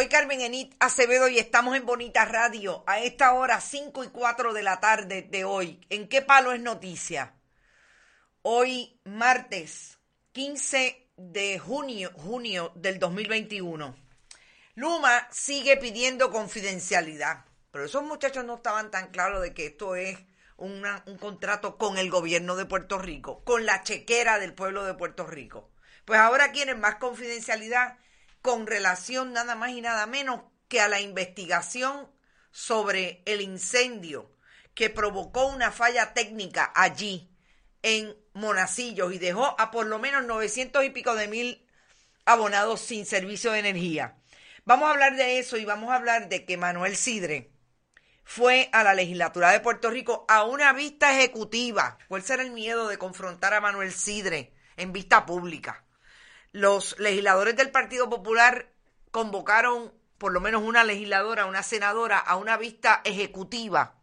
soy Carmen Enit Acevedo y estamos en Bonita Radio a esta hora 5 y 4 de la tarde de hoy. ¿En qué palo es noticia? Hoy martes 15 de junio, junio del 2021. Luma sigue pidiendo confidencialidad, pero esos muchachos no estaban tan claros de que esto es un contrato con el gobierno de Puerto Rico, con la chequera del pueblo de Puerto Rico. Pues ahora quieren más confidencialidad con relación nada más y nada menos que a la investigación sobre el incendio que provocó una falla técnica allí en Monacillos y dejó a por lo menos 900 y pico de mil abonados sin servicio de energía. Vamos a hablar de eso y vamos a hablar de que Manuel Sidre fue a la legislatura de Puerto Rico a una vista ejecutiva. ¿Cuál será el miedo de confrontar a Manuel Sidre en vista pública? Los legisladores del Partido Popular convocaron por lo menos una legisladora, una senadora, a una vista ejecutiva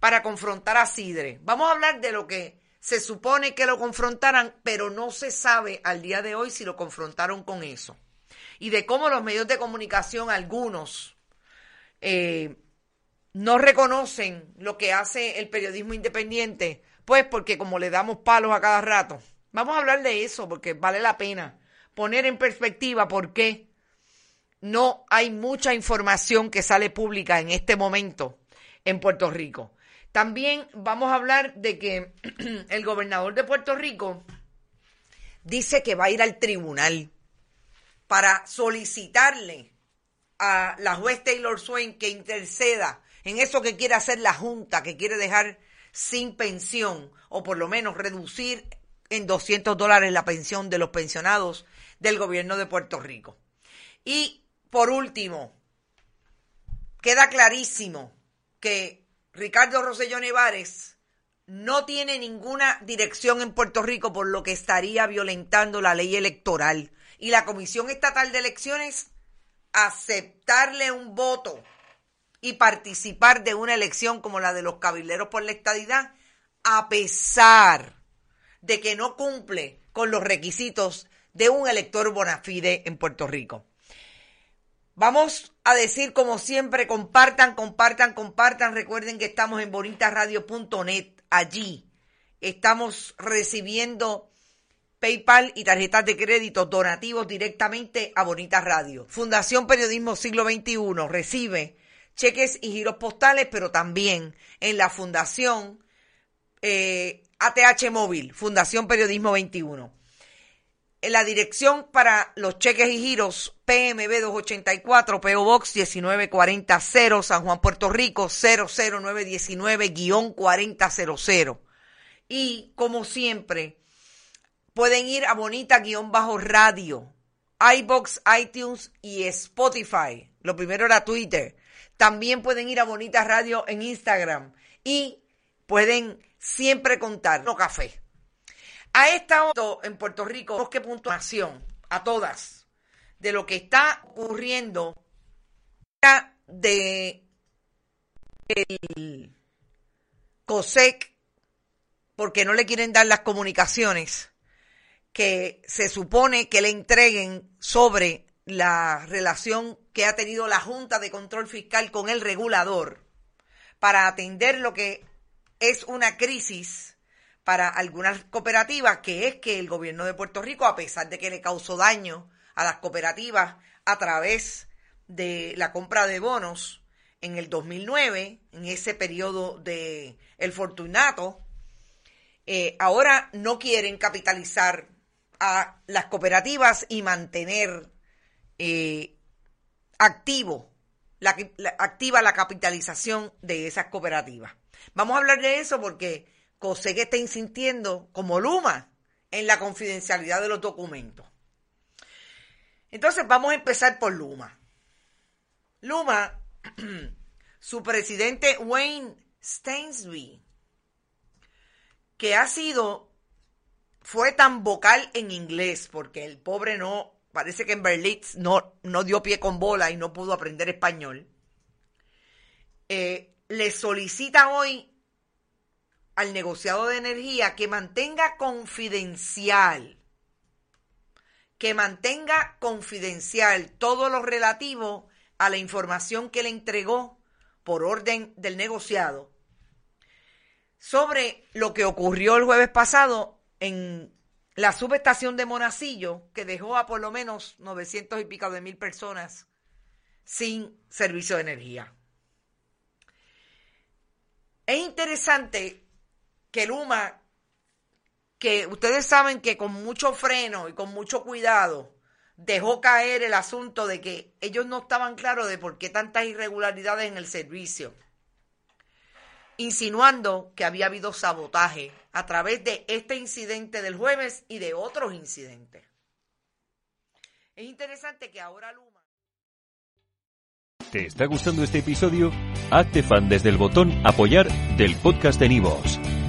para confrontar a Sidre. Vamos a hablar de lo que se supone que lo confrontaran, pero no se sabe al día de hoy si lo confrontaron con eso. Y de cómo los medios de comunicación, algunos, eh, no reconocen lo que hace el periodismo independiente, pues porque como le damos palos a cada rato. Vamos a hablar de eso porque vale la pena poner en perspectiva por qué no hay mucha información que sale pública en este momento en Puerto Rico. También vamos a hablar de que el gobernador de Puerto Rico dice que va a ir al tribunal para solicitarle a la juez Taylor Swain que interceda en eso que quiere hacer la Junta, que quiere dejar sin pensión o por lo menos reducir en 200 dólares la pensión de los pensionados del gobierno de Puerto Rico. Y por último, queda clarísimo que Ricardo Rosselló Nevares no tiene ninguna dirección en Puerto Rico por lo que estaría violentando la ley electoral. Y la Comisión Estatal de Elecciones aceptarle un voto y participar de una elección como la de los cabilderos por la estadidad, a pesar de que no cumple con los requisitos de un elector bona fide en Puerto Rico. Vamos a decir como siempre, compartan, compartan, compartan. Recuerden que estamos en bonitasradio.net. Allí estamos recibiendo PayPal y tarjetas de crédito donativos directamente a Bonita Radio. Fundación Periodismo Siglo XXI recibe cheques y giros postales, pero también en la Fundación eh, ATH Móvil, Fundación Periodismo 21. En la dirección para los cheques y giros PMB 284, PO Box 19400, San Juan, Puerto Rico 00919-4000. Y como siempre, pueden ir a Bonita-Radio, iBox, iTunes y Spotify. Lo primero era Twitter. También pueden ir a Bonita Radio en Instagram y pueden siempre contar no café. A esta hora en Puerto Rico, puntuación a todas de lo que está ocurriendo de el COSEC porque no le quieren dar las comunicaciones que se supone que le entreguen sobre la relación que ha tenido la Junta de Control Fiscal con el regulador para atender lo que es una crisis para algunas cooperativas, que es que el gobierno de Puerto Rico, a pesar de que le causó daño a las cooperativas a través de la compra de bonos en el 2009, en ese periodo de el fortunato, eh, ahora no quieren capitalizar a las cooperativas y mantener eh, activo, activa la capitalización de esas cooperativas. Vamos a hablar de eso porque que está insintiendo como Luma en la confidencialidad de los documentos. Entonces vamos a empezar por Luma. Luma, su presidente Wayne Stainsby, que ha sido, fue tan vocal en inglés, porque el pobre no, parece que en Berlitz no, no dio pie con bola y no pudo aprender español, eh, le solicita hoy al negociado de energía que mantenga confidencial, que mantenga confidencial todo lo relativo a la información que le entregó por orden del negociado sobre lo que ocurrió el jueves pasado en la subestación de Monacillo, que dejó a por lo menos 900 y pico de mil personas sin servicio de energía. Es interesante que Luma, que ustedes saben que con mucho freno y con mucho cuidado, dejó caer el asunto de que ellos no estaban claros de por qué tantas irregularidades en el servicio, insinuando que había habido sabotaje a través de este incidente del jueves y de otros incidentes. Es interesante que ahora Luma... ¿Te está gustando este episodio? Hazte fan desde el botón apoyar del podcast de Nivos.